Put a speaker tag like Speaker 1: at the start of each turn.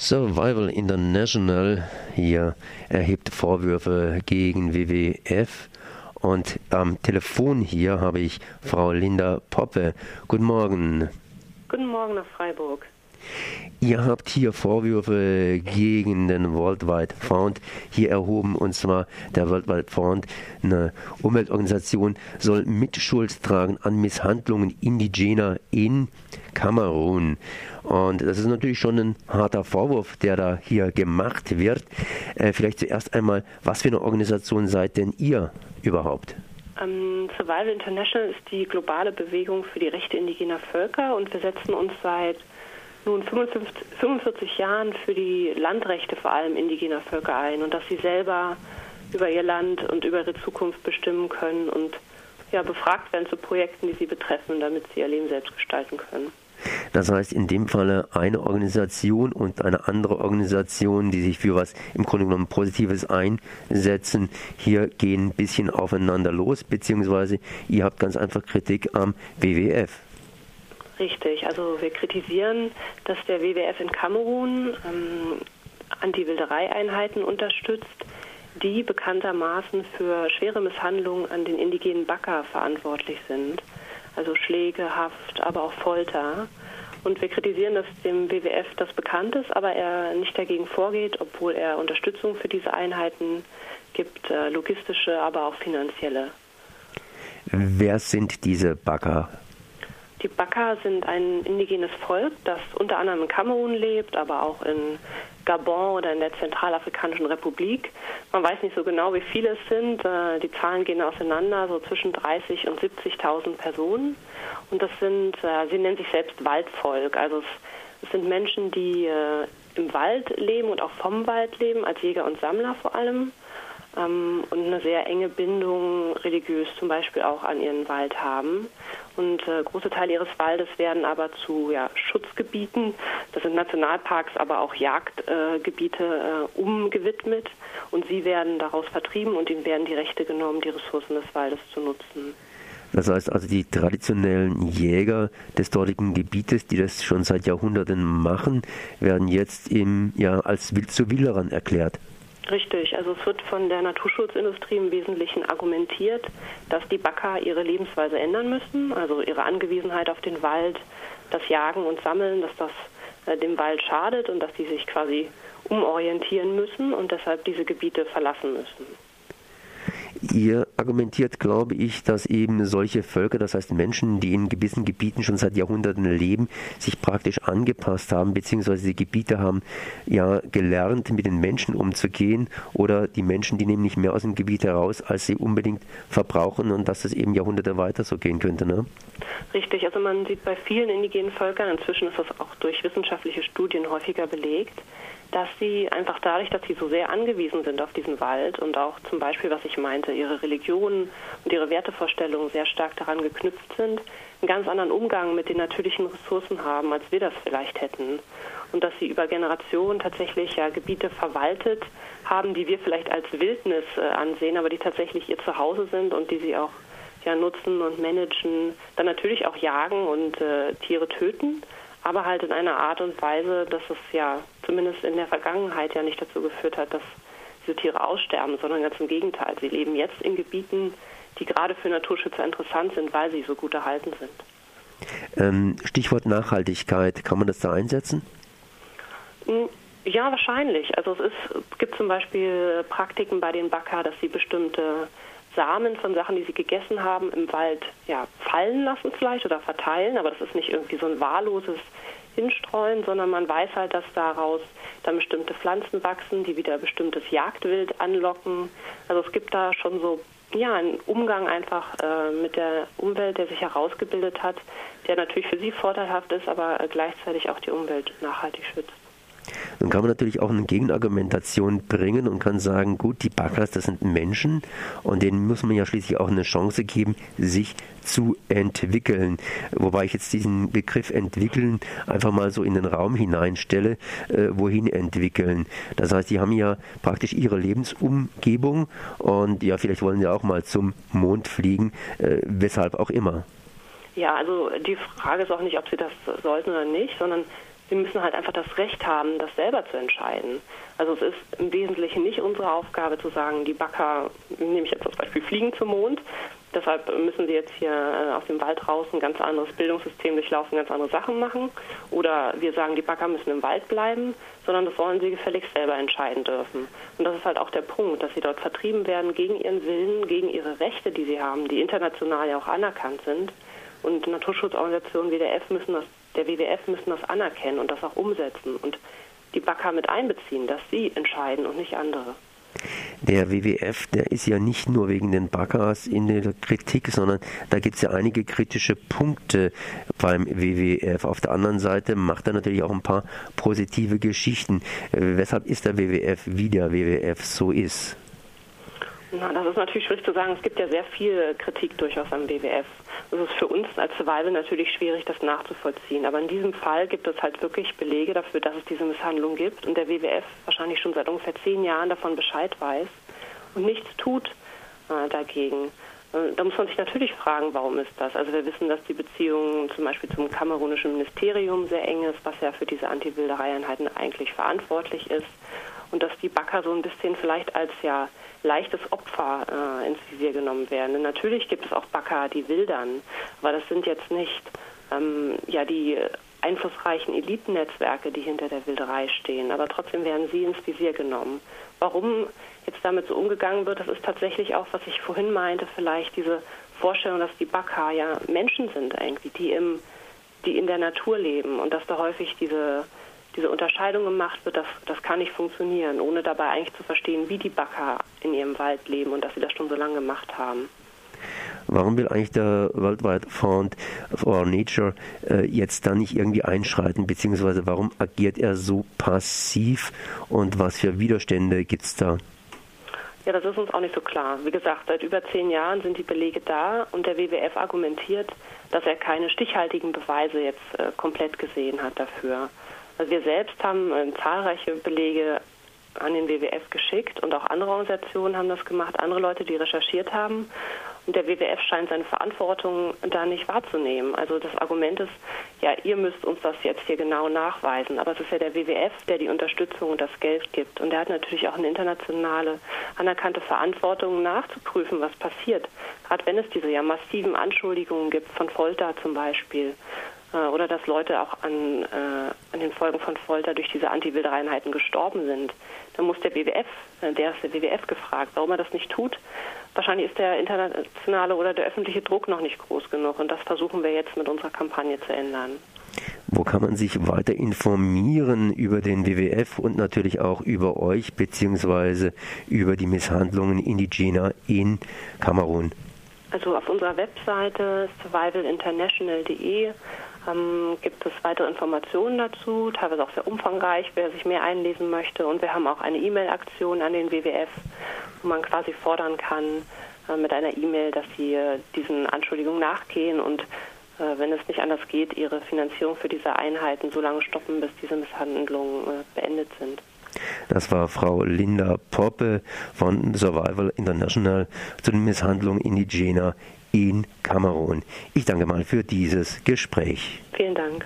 Speaker 1: Survival International hier erhebt Vorwürfe gegen WWF. Und am Telefon hier habe ich Frau Linda Poppe. Guten Morgen.
Speaker 2: Guten Morgen nach Freiburg.
Speaker 1: Ihr habt hier Vorwürfe gegen den Worldwide Fund hier erhoben, und zwar der Worldwide Fund, eine Umweltorganisation, soll Mitschuld tragen an Misshandlungen Indigener in Kamerun. Und das ist natürlich schon ein harter Vorwurf, der da hier gemacht wird. Äh, vielleicht zuerst einmal, was für eine Organisation seid denn ihr überhaupt?
Speaker 2: Um, Survival International ist die globale Bewegung für die Rechte indigener Völker und wir setzen uns seit nun 55, 45 Jahren für die Landrechte vor allem indigener Völker ein und dass sie selber über ihr Land und über ihre Zukunft bestimmen können und ja, befragt werden zu Projekten, die sie betreffen, damit sie ihr Leben selbst gestalten können.
Speaker 1: Das heißt in dem Falle eine Organisation und eine andere Organisation, die sich für was im Grunde genommen Positives einsetzen, hier gehen ein bisschen aufeinander los, beziehungsweise ihr habt ganz einfach Kritik am WWF.
Speaker 2: Richtig, also wir kritisieren, dass der WWF in Kamerun ähm, Anti-Wilderei-Einheiten unterstützt, die bekanntermaßen für schwere Misshandlungen an den indigenen Baka verantwortlich sind. Also Schläge, Haft, aber auch Folter. Und wir kritisieren, dass dem WWF das bekannt ist, aber er nicht dagegen vorgeht, obwohl er Unterstützung für diese Einheiten gibt, äh, logistische, aber auch finanzielle.
Speaker 1: Wer sind diese Baka?
Speaker 2: Die Baka sind ein indigenes Volk, das unter anderem in Kamerun lebt, aber auch in Gabon oder in der Zentralafrikanischen Republik. Man weiß nicht so genau, wie viele es sind. Äh, die Zahlen gehen auseinander, so zwischen 30 und 70.000 Personen. Und das sind, äh, sie nennen sich selbst Waldvolk. Also es, sind Menschen, die äh, im Wald leben und auch vom Wald leben, als Jäger und Sammler vor allem ähm, und eine sehr enge Bindung religiös zum Beispiel auch an ihren Wald haben. Und äh, große Teile ihres Waldes werden aber zu ja, Schutzgebieten, das sind Nationalparks, aber auch Jagdgebiete äh, umgewidmet. Und sie werden daraus vertrieben und ihnen werden die Rechte genommen, die Ressourcen des Waldes zu nutzen.
Speaker 1: Das heißt also, die traditionellen Jäger des dortigen Gebietes, die das schon seit Jahrhunderten machen, werden jetzt im, ja, als zu Wilderern erklärt.
Speaker 2: Richtig, also es wird von der Naturschutzindustrie im Wesentlichen argumentiert, dass die Backer ihre Lebensweise ändern müssen, also ihre Angewiesenheit auf den Wald, das Jagen und Sammeln, dass das äh, dem Wald schadet und dass die sich quasi umorientieren müssen und deshalb diese Gebiete verlassen müssen.
Speaker 1: Ihr argumentiert, glaube ich, dass eben solche Völker, das heißt Menschen, die in gewissen Gebieten schon seit Jahrhunderten leben, sich praktisch angepasst haben, beziehungsweise die Gebiete haben ja gelernt, mit den Menschen umzugehen oder die Menschen, die nehmen nicht mehr aus dem Gebiet heraus, als sie unbedingt verbrauchen und dass es eben Jahrhunderte weiter so gehen könnte. Ne?
Speaker 2: Richtig, also man sieht bei vielen indigenen Völkern, inzwischen ist das auch durch wissenschaftliche Studien häufiger belegt, dass sie einfach dadurch, dass sie so sehr angewiesen sind auf diesen Wald und auch zum Beispiel, was ich meinte, ihre Religion und ihre Wertevorstellungen sehr stark daran geknüpft sind, einen ganz anderen Umgang mit den natürlichen Ressourcen haben, als wir das vielleicht hätten. Und dass sie über Generationen tatsächlich ja Gebiete verwaltet haben, die wir vielleicht als Wildnis äh, ansehen, aber die tatsächlich ihr Zuhause sind und die sie auch ja nutzen und managen, dann natürlich auch jagen und äh, Tiere töten aber halt in einer Art und Weise, dass es ja zumindest in der Vergangenheit ja nicht dazu geführt hat, dass diese Tiere aussterben, sondern ganz im Gegenteil. Sie leben jetzt in Gebieten, die gerade für Naturschützer interessant sind, weil sie so gut erhalten sind.
Speaker 1: Ähm, Stichwort Nachhaltigkeit, kann man das da einsetzen?
Speaker 2: Hm, ja, wahrscheinlich. Also es, ist, es gibt zum Beispiel Praktiken bei den Backer, dass sie bestimmte Samen von Sachen, die sie gegessen haben, im Wald ja, fallen lassen vielleicht oder verteilen, aber das ist nicht irgendwie so ein wahlloses Hinstreuen, sondern man weiß halt, dass daraus dann bestimmte Pflanzen wachsen, die wieder bestimmtes Jagdwild anlocken. Also es gibt da schon so ja, einen Umgang einfach äh, mit der Umwelt, der sich herausgebildet hat, der natürlich für sie vorteilhaft ist, aber gleichzeitig auch die Umwelt nachhaltig schützt.
Speaker 1: Dann kann man natürlich auch eine Gegenargumentation bringen und kann sagen, gut, die Backers, das sind Menschen und denen muss man ja schließlich auch eine Chance geben, sich zu entwickeln. Wobei ich jetzt diesen Begriff entwickeln einfach mal so in den Raum hineinstelle, äh, wohin entwickeln. Das heißt, die haben ja praktisch ihre Lebensumgebung und ja, vielleicht wollen sie auch mal zum Mond fliegen, äh, weshalb auch immer.
Speaker 2: Ja, also die Frage ist auch nicht, ob sie das sollten oder nicht, sondern Sie müssen halt einfach das Recht haben, das selber zu entscheiden. Also es ist im Wesentlichen nicht unsere Aufgabe zu sagen, die Backer, nehme ich jetzt als Beispiel, fliegen zum Mond. Deshalb müssen sie jetzt hier äh, aus dem Wald raus ein ganz anderes Bildungssystem durchlaufen, ganz andere Sachen machen. Oder wir sagen, die Backer müssen im Wald bleiben, sondern das sollen sie gefälligst selber entscheiden dürfen. Und das ist halt auch der Punkt, dass sie dort vertrieben werden gegen ihren Willen, gegen ihre Rechte, die sie haben, die international ja auch anerkannt sind. Und Naturschutzorganisationen wie der F müssen das, der WWF müssen das anerkennen und das auch umsetzen und die Backer mit einbeziehen, dass sie entscheiden und nicht andere.
Speaker 1: Der WWF, der ist ja nicht nur wegen den Backers in der Kritik, sondern da gibt es ja einige kritische Punkte beim WWF. Auf der anderen Seite macht er natürlich auch ein paar positive Geschichten. Äh, weshalb ist der WWF, wie der WWF so ist?
Speaker 2: Na, das ist natürlich schwierig zu sagen. Es gibt ja sehr viel Kritik durchaus am WWF. Es ist für uns als Survival natürlich schwierig, das nachzuvollziehen. Aber in diesem Fall gibt es halt wirklich Belege dafür, dass es diese Misshandlung gibt und der WWF wahrscheinlich schon seit ungefähr zehn Jahren davon Bescheid weiß und nichts tut äh, dagegen. Äh, da muss man sich natürlich fragen, warum ist das? Also wir wissen, dass die Beziehung zum Beispiel zum kamerunischen Ministerium sehr eng ist, was ja für diese Anti-Wilderei-Einheiten eigentlich verantwortlich ist. Und dass die Backer so ein bisschen vielleicht als ja leichtes Opfer äh, ins Visier genommen werden. Denn natürlich gibt es auch Backer, die wildern, aber das sind jetzt nicht ähm, ja die einflussreichen Elitennetzwerke, die hinter der Wilderei stehen. Aber trotzdem werden sie ins Visier genommen. Warum jetzt damit so umgegangen wird, das ist tatsächlich auch, was ich vorhin meinte, vielleicht diese Vorstellung, dass die Backer ja Menschen sind irgendwie, die im die in der Natur leben und dass da häufig diese diese Unterscheidung gemacht wird, das, das kann nicht funktionieren, ohne dabei eigentlich zu verstehen, wie die Backer in ihrem Wald leben und dass sie das schon so lange gemacht haben.
Speaker 1: Warum will eigentlich der Worldwide Fund for Nature äh, jetzt da nicht irgendwie einschreiten, beziehungsweise warum agiert er so passiv und was für Widerstände gibt es da?
Speaker 2: Ja, das ist uns auch nicht so klar. Wie gesagt, seit über zehn Jahren sind die Belege da und der WWF argumentiert, dass er keine stichhaltigen Beweise jetzt äh, komplett gesehen hat dafür. Also wir selbst haben äh, zahlreiche Belege an den WWF geschickt und auch andere Organisationen haben das gemacht, andere Leute, die recherchiert haben. Und der WWF scheint seine Verantwortung da nicht wahrzunehmen. Also das Argument ist, ja, ihr müsst uns das jetzt hier genau nachweisen. Aber es ist ja der WWF, der die Unterstützung und das Geld gibt. Und der hat natürlich auch eine internationale anerkannte Verantwortung nachzuprüfen, was passiert. Gerade wenn es diese ja massiven Anschuldigungen gibt von Folter zum Beispiel oder dass Leute auch an, äh, an den Folgen von Folter durch diese Anti-Wildereinheiten gestorben sind. Dann muss der WWF, äh, der ist der WWF gefragt, warum er das nicht tut. Wahrscheinlich ist der internationale oder der öffentliche Druck noch nicht groß genug und das versuchen wir jetzt mit unserer Kampagne zu ändern.
Speaker 1: Wo kann man sich weiter informieren über den WWF und natürlich auch über euch beziehungsweise über die Misshandlungen indigener in Kamerun?
Speaker 2: Also auf unserer Webseite survivalinternational.de ähm, gibt es weitere Informationen dazu, teilweise auch sehr umfangreich, wer sich mehr einlesen möchte. Und wir haben auch eine E-Mail-Aktion an den WWF, wo man quasi fordern kann äh, mit einer E-Mail, dass sie äh, diesen Anschuldigungen nachgehen und äh, wenn es nicht anders geht, ihre Finanzierung für diese Einheiten so lange stoppen, bis diese Misshandlungen äh, beendet sind.
Speaker 1: Das war Frau Linda Poppe von Survival International zu den Misshandlungen indigener in Kamerun. Ich danke mal für dieses Gespräch.
Speaker 2: Vielen Dank.